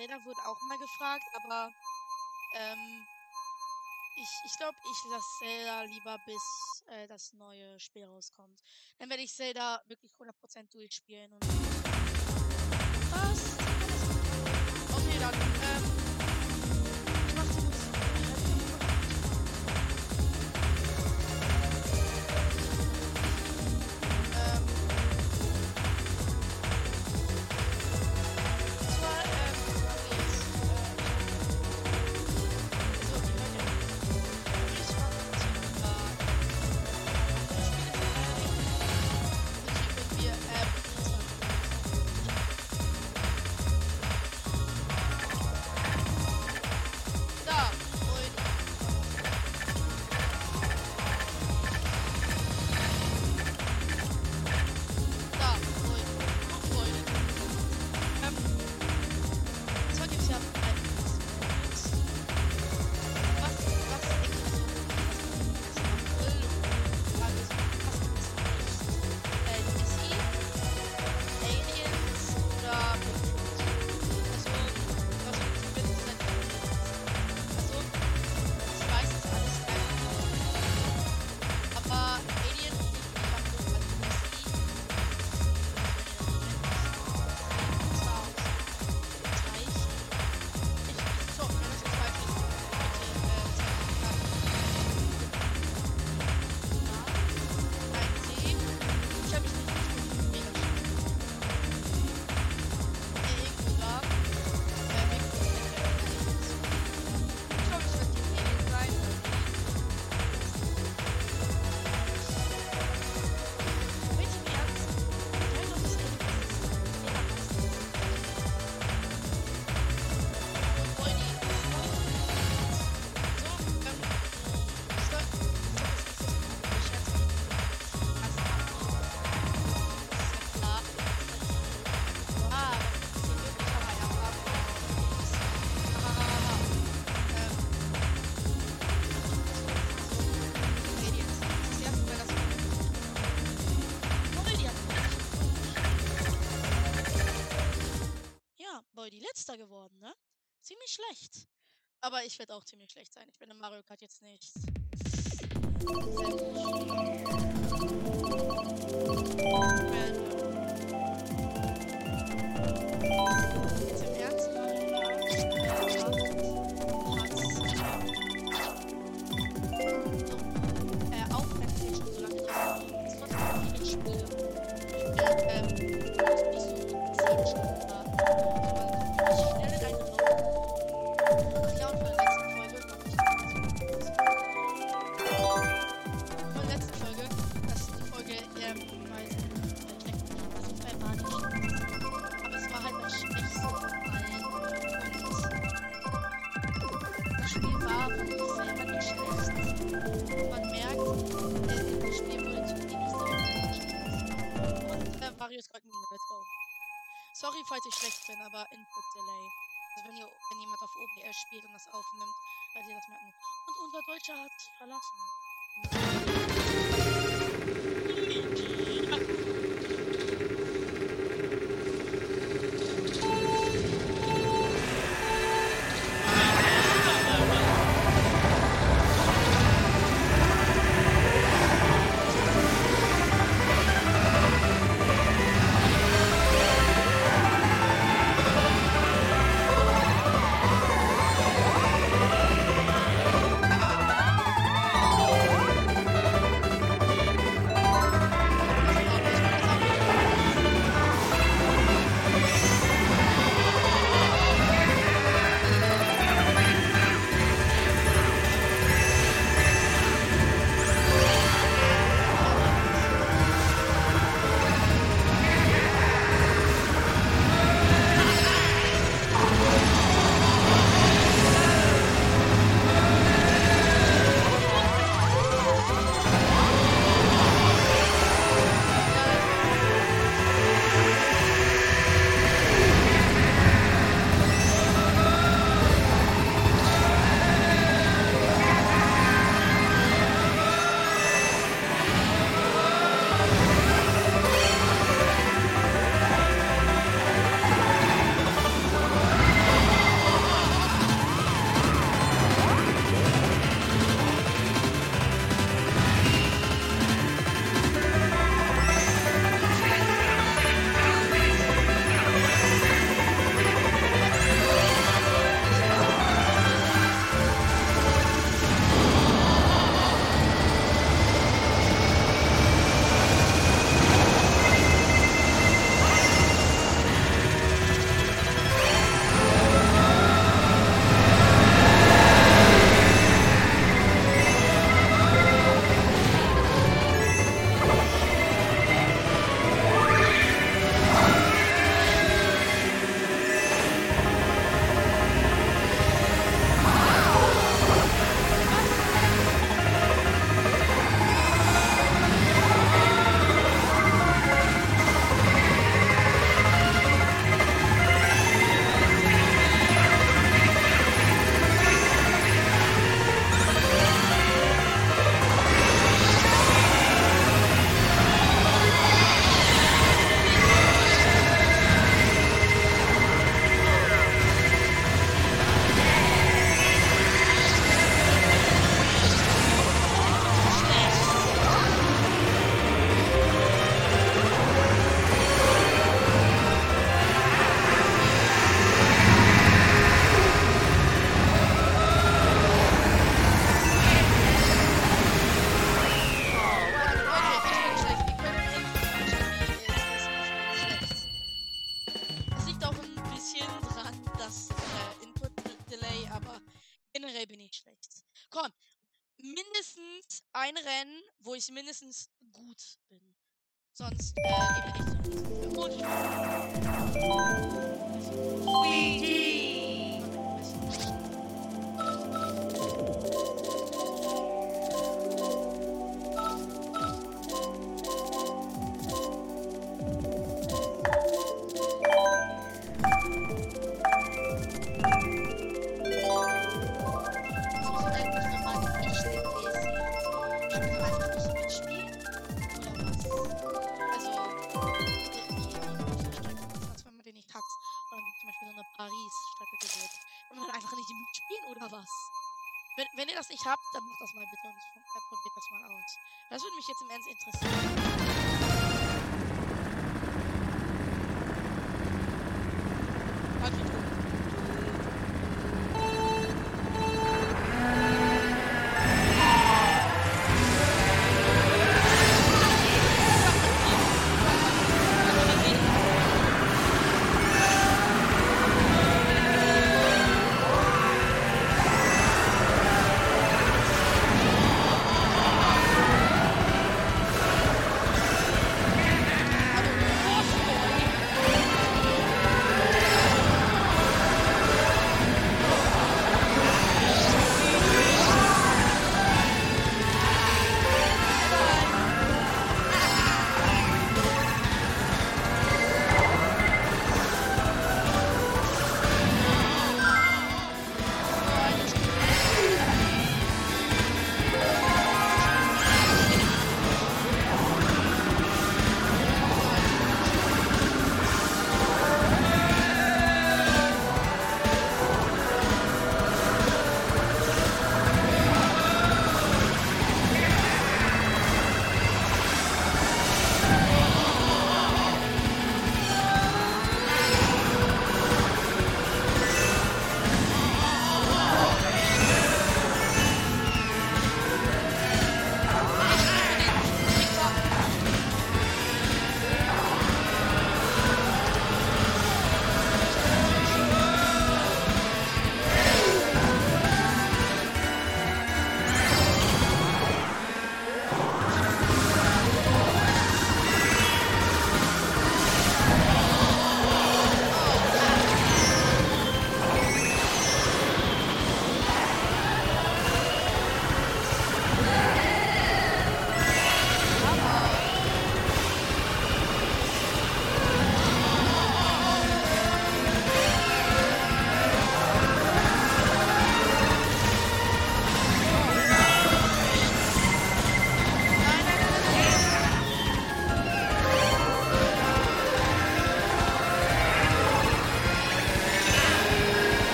Zelda wurde auch mal gefragt, aber ähm, ich, ich glaube, ich lasse Zelda lieber, bis äh, das neue Spiel rauskommt. Dann werde ich Zelda wirklich 100% durchspielen. Und Was? Okay, dann. Ähm, Letzter geworden, ne? Ziemlich schlecht. Aber ich werde auch ziemlich schlecht sein. Ich bin in Mario Kart jetzt nicht. Jetzt falls ich schlecht bin, aber Input Delay. Also wenn, ihr, wenn jemand auf OBS spielt und das aufnimmt, werdet ihr das merken. Und unser Deutscher hat verlassen. Ein Rennen, wo ich mindestens gut bin. Sonst äh, gebe ich nicht so. Sweetie. Oder was? Wenn, wenn ihr das nicht habt, dann macht das mal bitte und probiert das mal aus. Das würde mich jetzt im Ernst interessieren. Halt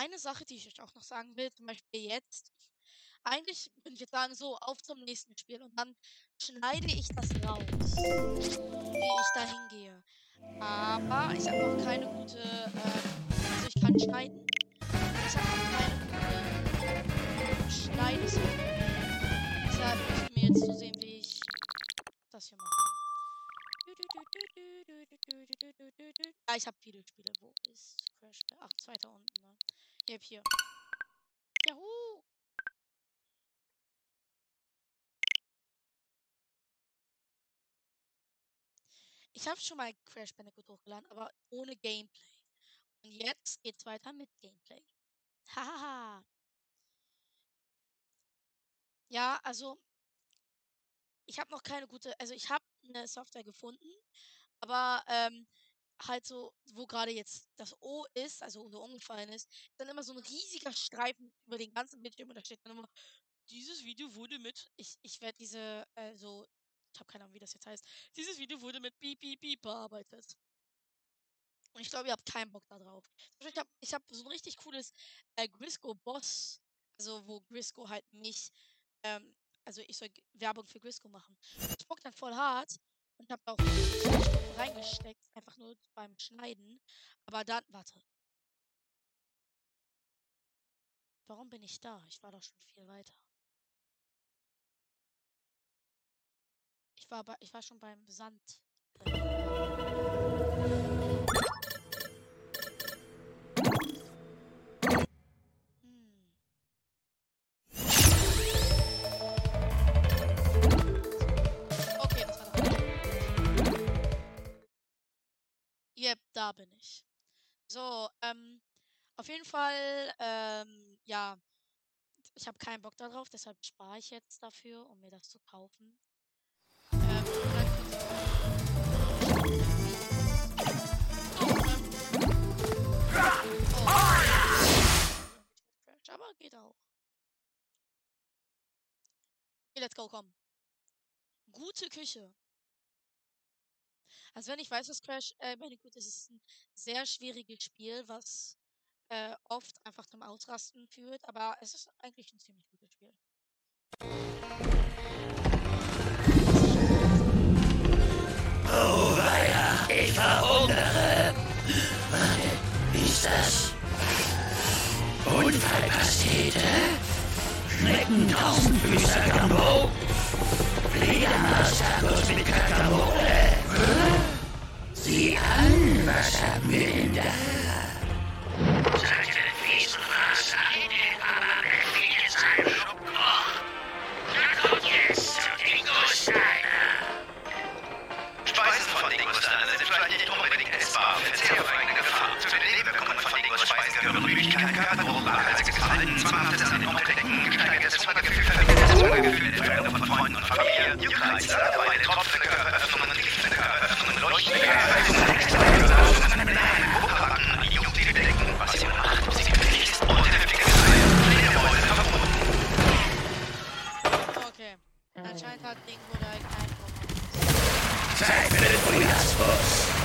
Eine Sache, die ich euch auch noch sagen will, zum Beispiel jetzt. Eigentlich würde ich jetzt sagen, so, auf zum nächsten Spiel und dann schneide ich das raus, wie ich da hingehe. Aber ich habe noch keine gute, ähm, also ich kann schneiden. Ich habe noch keine gute Schneidesoftware. Deshalb müssen wir jetzt so sehen, wie ich das hier mache. Ja, ich habe viele Spiele. Wo ist Crash? Ach, zweiter unten, ne? Ich hab hier. Juhu! Ich habe schon mal Crash Bandicoot hochgeladen, aber ohne Gameplay. Und jetzt geht's weiter mit Gameplay. Hahaha. Ja, also ich habe noch keine gute, also ich habe eine Software gefunden, aber ähm, halt so, wo gerade jetzt das O ist, also so umgefallen ist, dann immer so ein riesiger Streifen über den ganzen Bildschirm und da steht dann immer, dieses Video wurde mit, ich, ich werde diese, äh, so, ich habe keine Ahnung, wie das jetzt heißt, dieses Video wurde mit Piep, Piep, Piep bearbeitet. Und ich glaube, ihr habt keinen Bock da drauf. Zum Beispiel, Ich habe ich hab so ein richtig cooles äh, Grisco Boss, also wo Grisco halt mich ähm, also ich soll Werbung für Grisco machen. Ich bock dann voll hart und hab auch reingesteckt, einfach nur beim Schneiden. Aber dann, warte. Warum bin ich da? Ich war doch schon viel weiter. Ich war, bei, ich war schon beim Sand. Da bin ich. So, ähm, auf jeden Fall, ähm, ja, ich habe keinen Bock darauf, deshalb spare ich jetzt dafür, um mir das zu kaufen. Ähm, So, oh. Aber geht auch. Okay, let's go, komm. Gute Küche. Also wenn ich weiß, was Crash äh, Bandicoot ist, ist es ein sehr schwieriges Spiel, was äh, oft einfach zum Ausrasten führt, aber es ist eigentlich ein ziemlich gutes Spiel. Oh weia, ich verhungere. Warte, wie ist das? Unfallpastete? Schneckentausendfüßer Gambo? Fledermaus-Tacos mit Kakamole? Sieh an, was haben wir denn da? Sollte Wiesenfraß sein, aber mir fehlt sein Schubkoch. Na kommt jetzt zu Dingo-Steiner. Speisen von Dingosteinen sind vielleicht nicht unbedingt essbar, Verzehr auf eigene Gefahr. Zu den Nebenwirkungen von Dingo-Speisen gehören Müdigkeit, Körperbruch, wachhalsiges Verhalten, zwanghaftes an den Unterdecken, gesteigertes Hungergefühl, vermindertes Hungergefühl, Entfernung von Freunden und Familie, Juckreiz, Langeweile, tropfende Körperöffnungen, Körperöffnungen, Beneiden, Wupperbacken, jucktige Decken, was sie macht, ob sie gefährlich ist, und heftige Geschrei, Fledermäuse, verboten. Okay. Anscheinend hat Dingo da keinen Bock. Zeit für den Frühjahrsbus.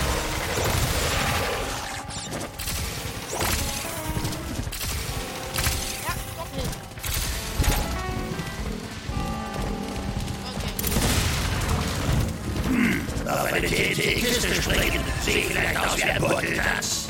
Auf eine TNT-Kiste springen. Sieht vielleicht aus wie ein Beuteltanz.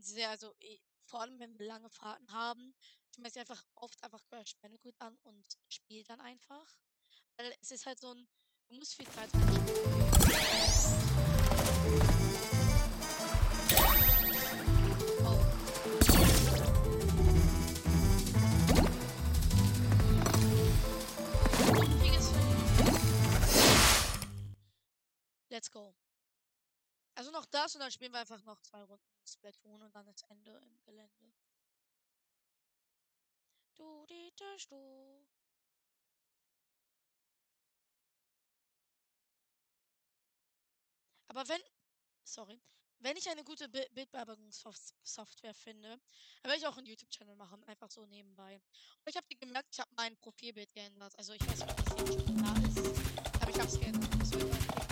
Ein sehr, also eh, vor allem wenn wir lange Fahrten haben, schmeißt ihr einfach oft einfach Crash Bandicoot an und spielt dann einfach. Weil es ist halt so ein, du musst viel Zeit. Oh. Let's go. Also noch das und dann spielen wir einfach noch zwei Runden Splatoon und dann ist Ende im Gelände. Du, die, das, du. Aber wenn, sorry, wenn ich eine gute Bi- Bildbearbeitungssoftware finde, dann werde ich auch einen YouTube-Channel machen, einfach so nebenbei. Und ich habe gemerkt, ich habe mein Profilbild geändert. Also ich weiß nicht, ob das jetzt schon da ist, aber ich habe es geändert.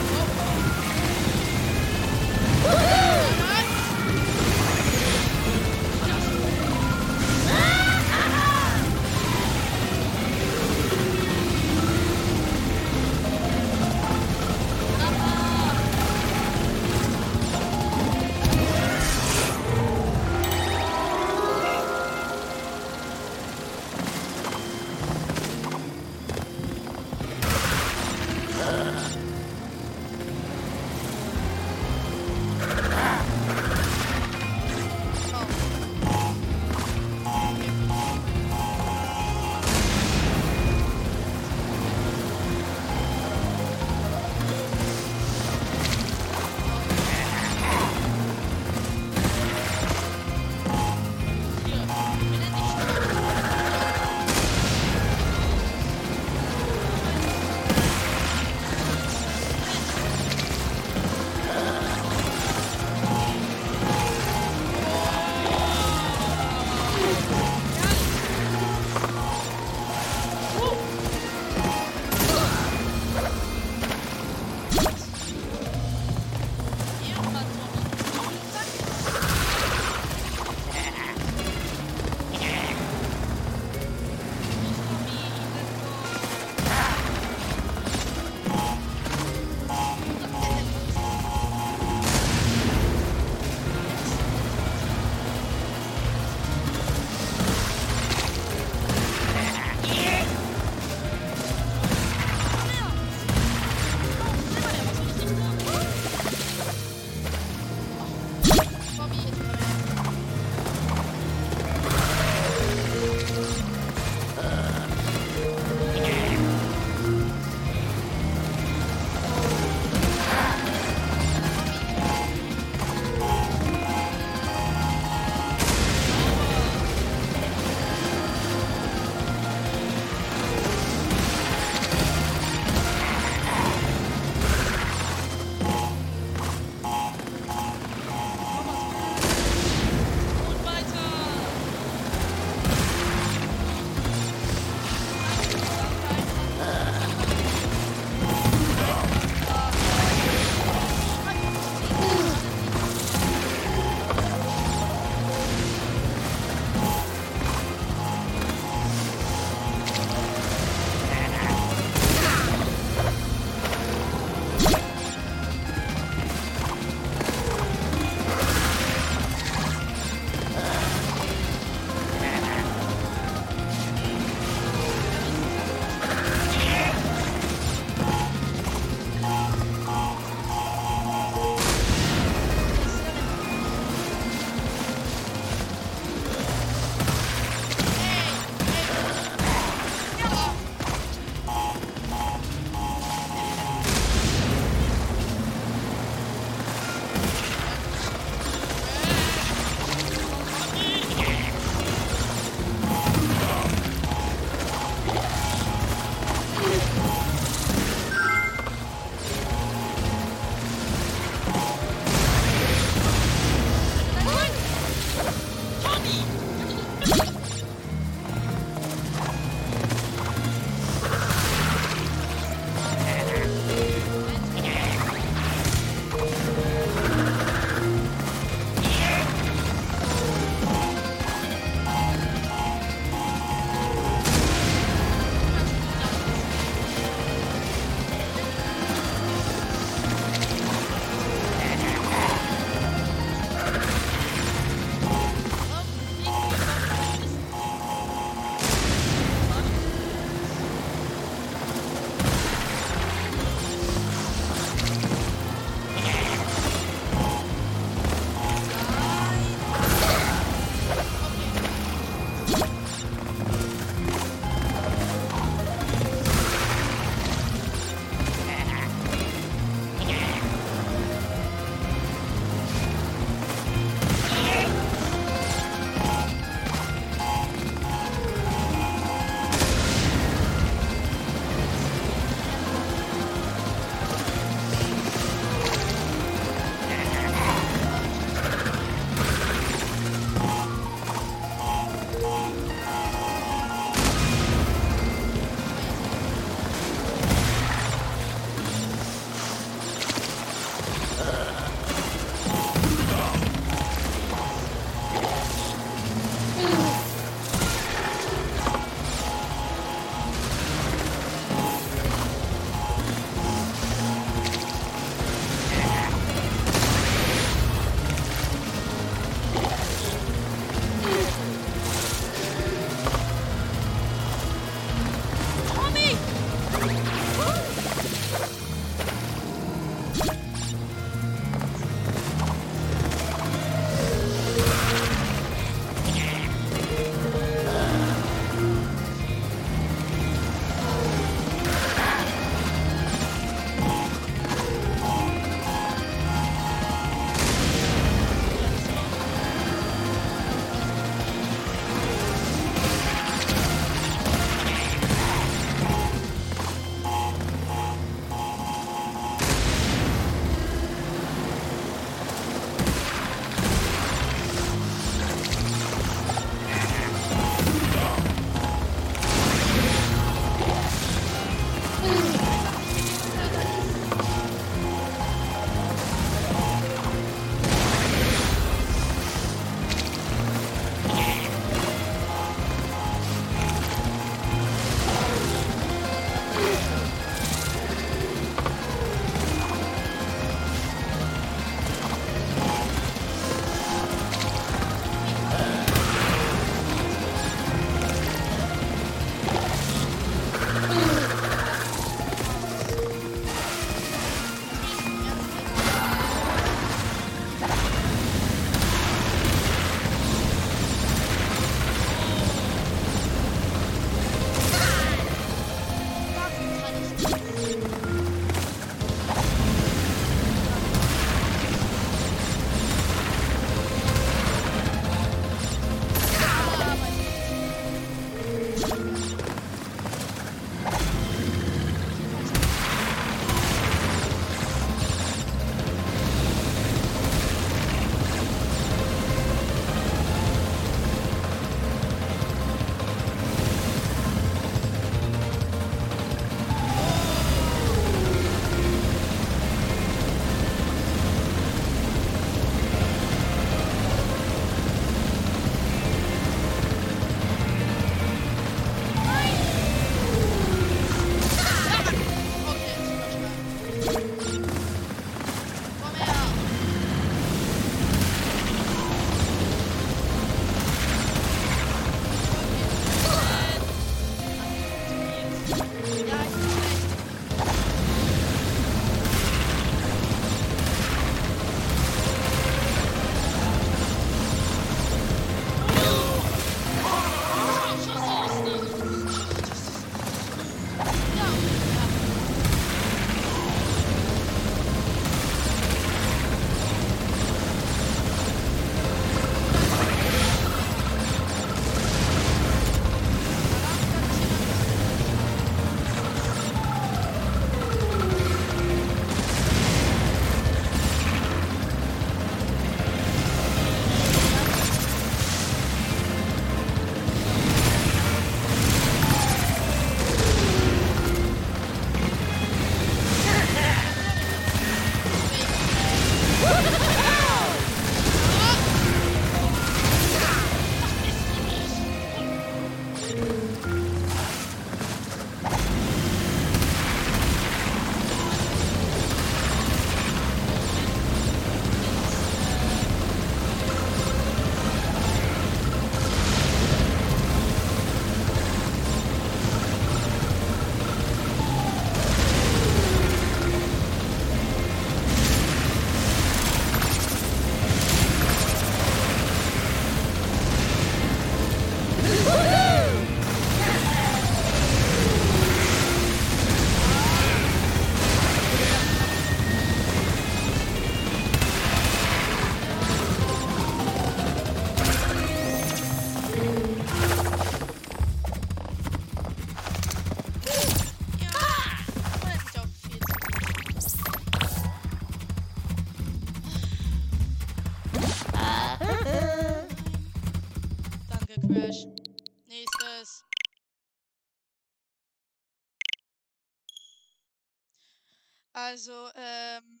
Also, ähm,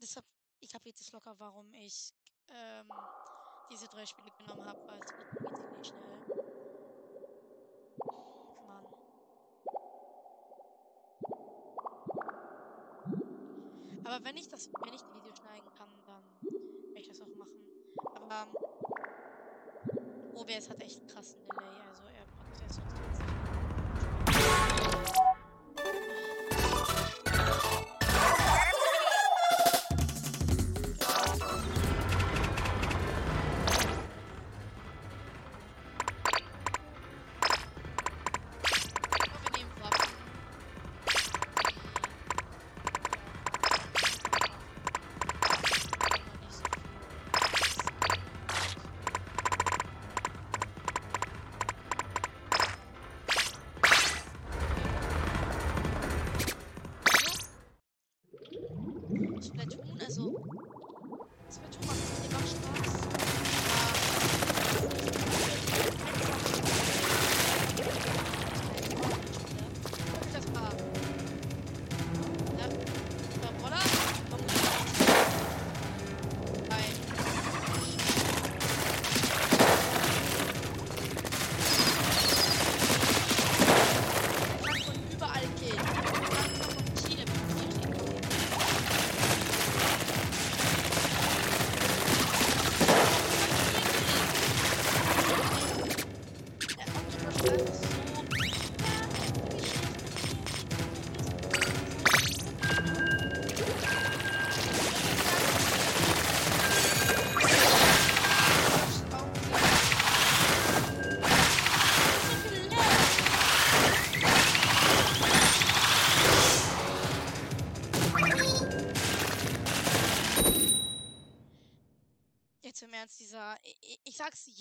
deshalb, ich habe jetzt locker, warum ich ähm, diese drei Spiele genommen habe, weil es geht ziemlich schnell. Mann. Aber wenn ich das, wenn ich die Videos schneiden kann, dann werde ich das auch machen. Aber ähm, OBS hat echt einen krassen Delay, also er braucht erst sonst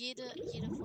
jede, jede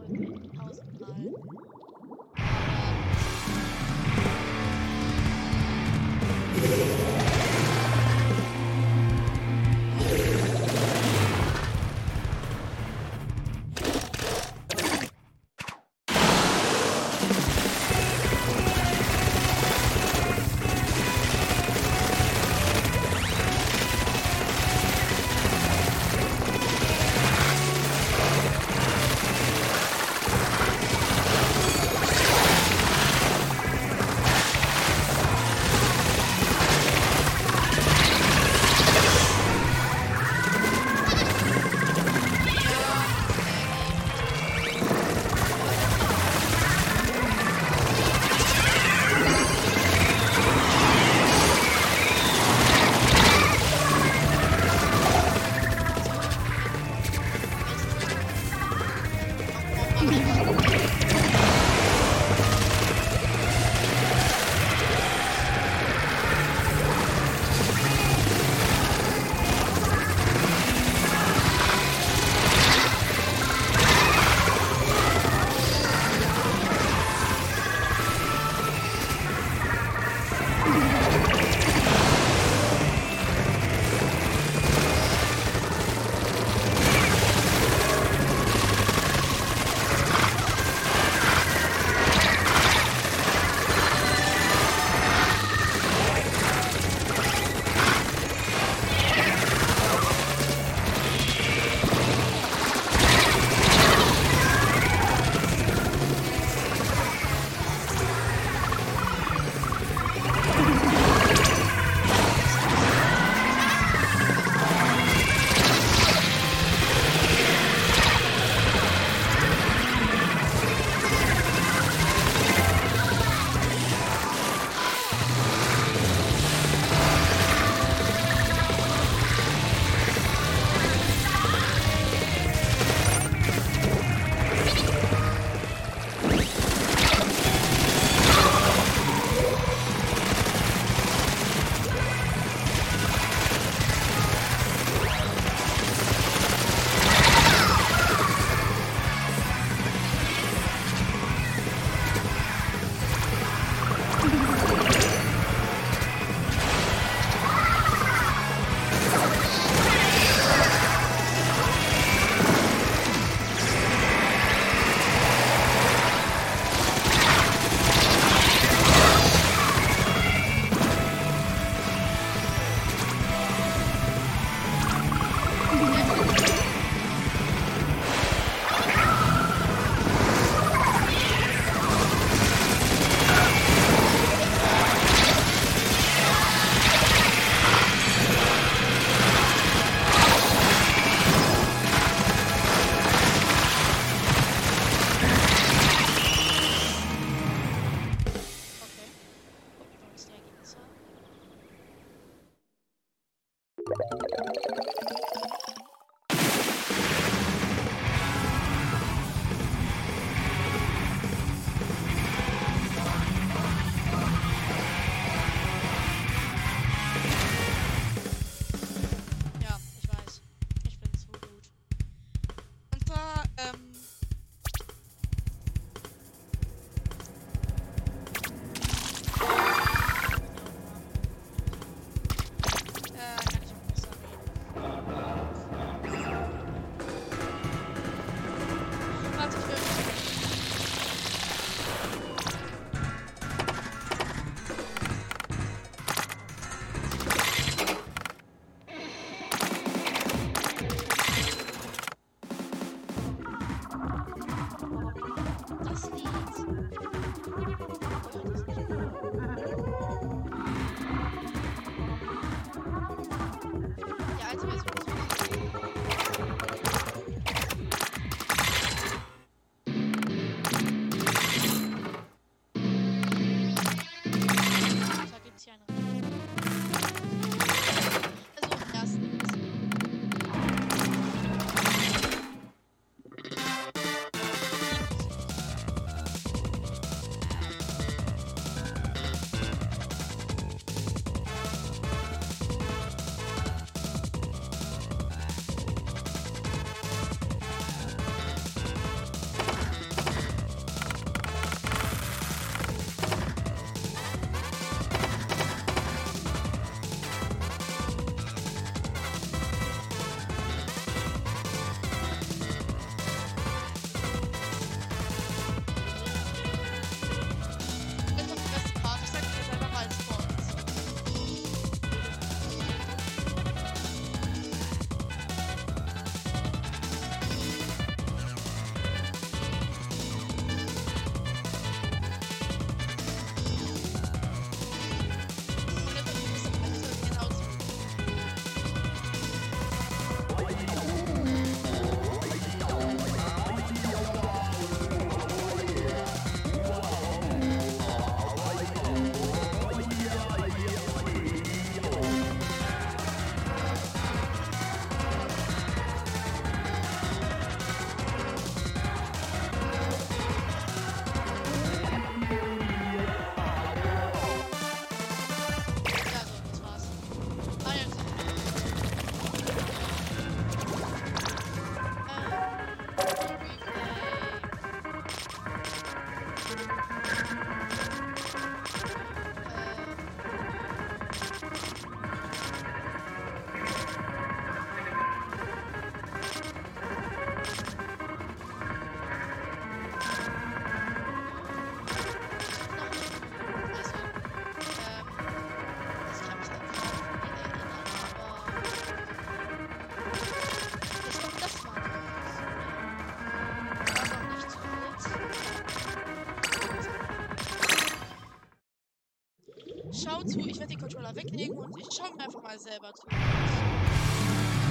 mal weglegen und ich schaue mir einfach mal selber zu.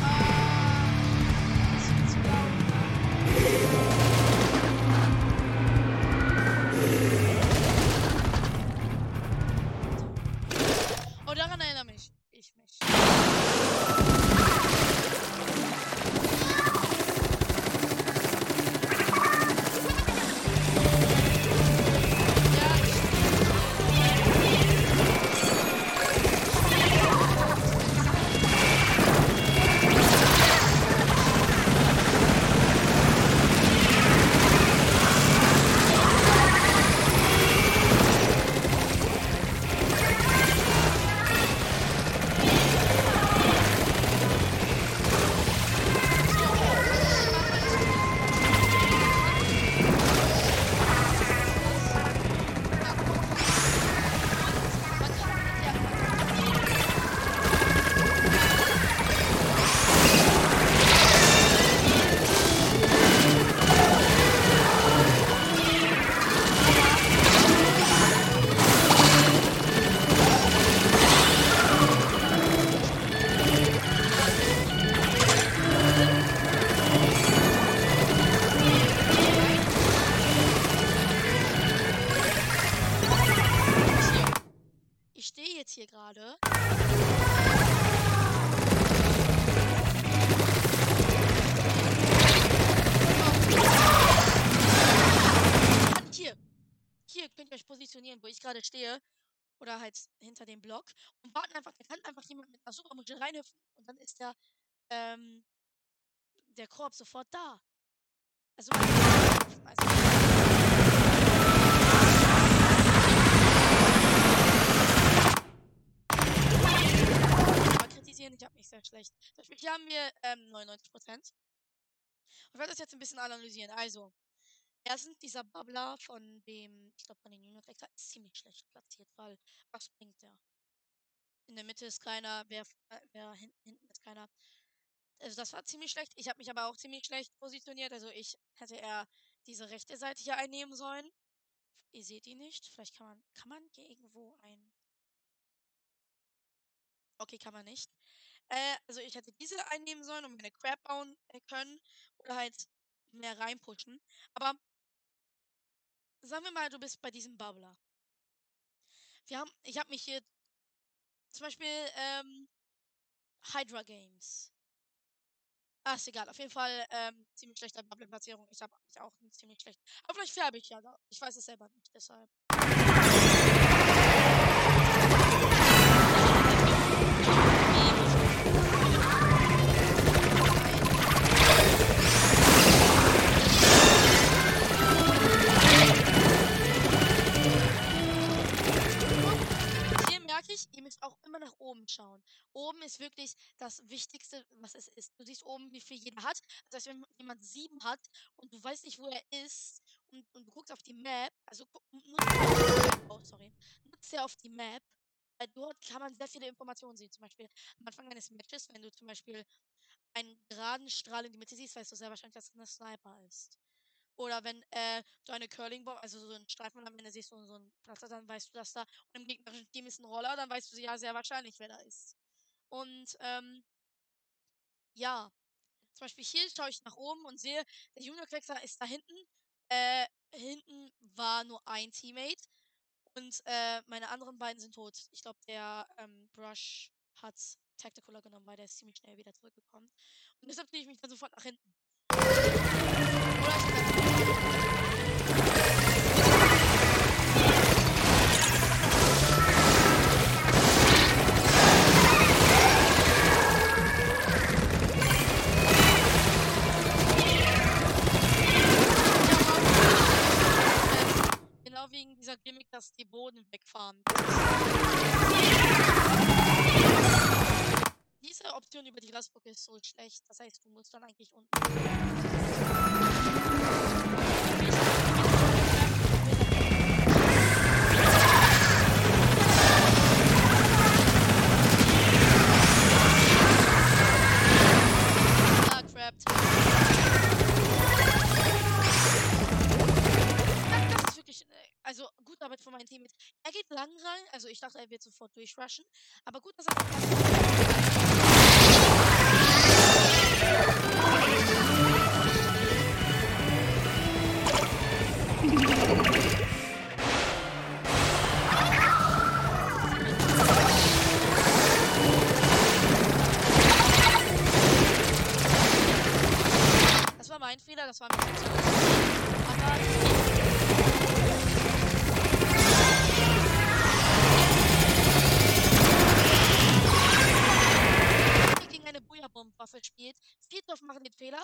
Ah, hinter dem Block. Und warten einfach, da kann einfach jemand mit einer Supermuschel reinhüpfen. Und dann ist der, ähm, der Korb sofort da. Also, also ich habe mich sehr schlecht. Hier haben wir ähm, 99%. Und ich werde das jetzt ein bisschen analysieren. Also, erstens, dieser Bubbler von dem, ich glaube von den Union Tracker ist ziemlich schlecht platziert, weil was bringt der? In der Mitte ist keiner, wer, äh, wer hin, hinten ist keiner. Also das war ziemlich schlecht. Ich habe mich aber auch ziemlich schlecht positioniert. Also ich hätte eher diese rechte Seite hier einnehmen sollen. Ihr seht ihn nicht. Vielleicht kann man, kann man hier irgendwo ein Okay, kann man nicht. Äh, also ich hätte diese einnehmen sollen und meine Crab bauen äh, können oder halt mehr reinpushen. Aber sagen wir mal, du bist bei diesem Bubbler. Wir haben, ich habe mich hier zum Beispiel ähm, Hydra Games. Ah, ist egal. Auf jeden Fall ähm, ziemlich schlechte Bubble-Platzierung. Ich habe mich auch ziemlich schlecht. Aber vielleicht färbe ich ja. Ich weiß es selber nicht. Deshalb. Ich, ihr müsst auch immer nach oben schauen. Oben ist wirklich das Wichtigste, was es ist. Du siehst oben, wie viel jeder hat. Das heißt, wenn jemand sieben hat und du weißt nicht, wo er ist und, und du guckst auf die Map, also nutzt, oh, nutzt auf die Map. Weil dort kann man sehr viele Informationen sehen. Zum Beispiel am Anfang eines Matches, wenn du zum Beispiel einen geraden Strahl in die Mitte siehst, weißt du sehr wahrscheinlich, dass es ein Sniper ist. Oder wenn äh, du eine Curling Bomb, also so einen Streifen am Ende siehst und so einen Platz, dann weißt du, dass da und im gegnerischen Team ist ein Roller, dann weißt du ja sehr wahrscheinlich, wer da ist. Und ähm, ja, zum Beispiel hier schaue ich nach oben und sehe, der Junior Quexer ist da hinten. Äh, hinten war nur ein Teammate und äh, meine anderen beiden sind tot. Ich glaube, der ähm, Brush hat Tacticaler genommen, weil der ist ziemlich schnell wieder zurückgekommen. Und deshalb ziehe ich mich dann sofort nach hinten. Genau wegen dieser Gimmick, dass die Boden wegfahren. Diese Option über die Glasbrücke ist so schlecht. Das heißt, du musst dann eigentlich unten. Also ich dachte, er wird sofort durchrushen. Aber gut, dass er. Das war mein Fehler, das war ein bisschen Aber gegen eine Booyah-Bomb-Waffe spielt, drauf machen den Fehler.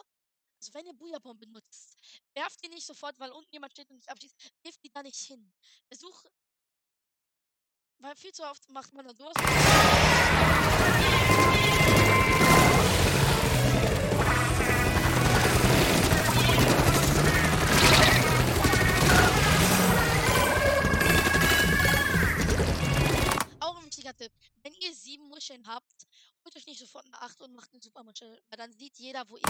Also wenn ihr Booyah-Bomb benutzt, werft die nicht sofort, weil unten jemand steht und nicht abschießt, wirft die da nicht hin. Versuch. Weil viel zu oft macht man dann sowas. 8 und macht eine Supermuschel, weil dann sieht jeder, wo ihr.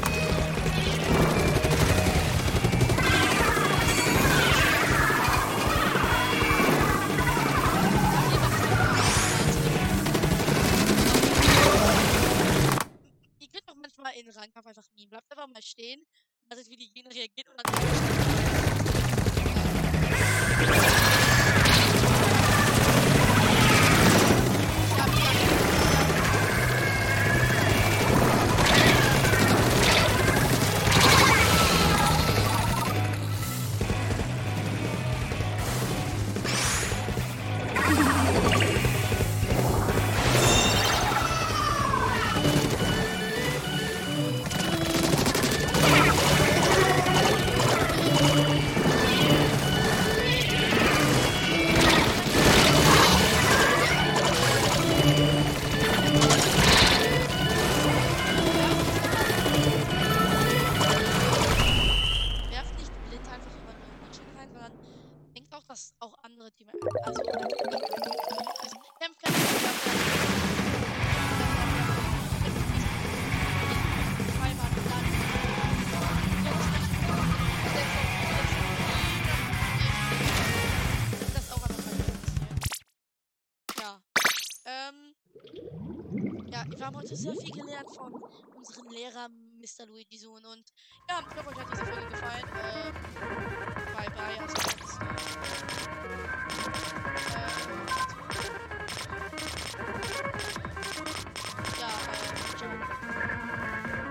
Ihr könnt auch manchmal in Rangkampf einfach meme. Bleibt einfach mal stehen, wartet, wie die Gegner reagiert und dann. heute sehr viel gelernt von unserem Lehrer Mr. Luigi Sohn. Und ja, ich hoffe, euch hat diese Folge gefallen. Ähm, bye bye. Also,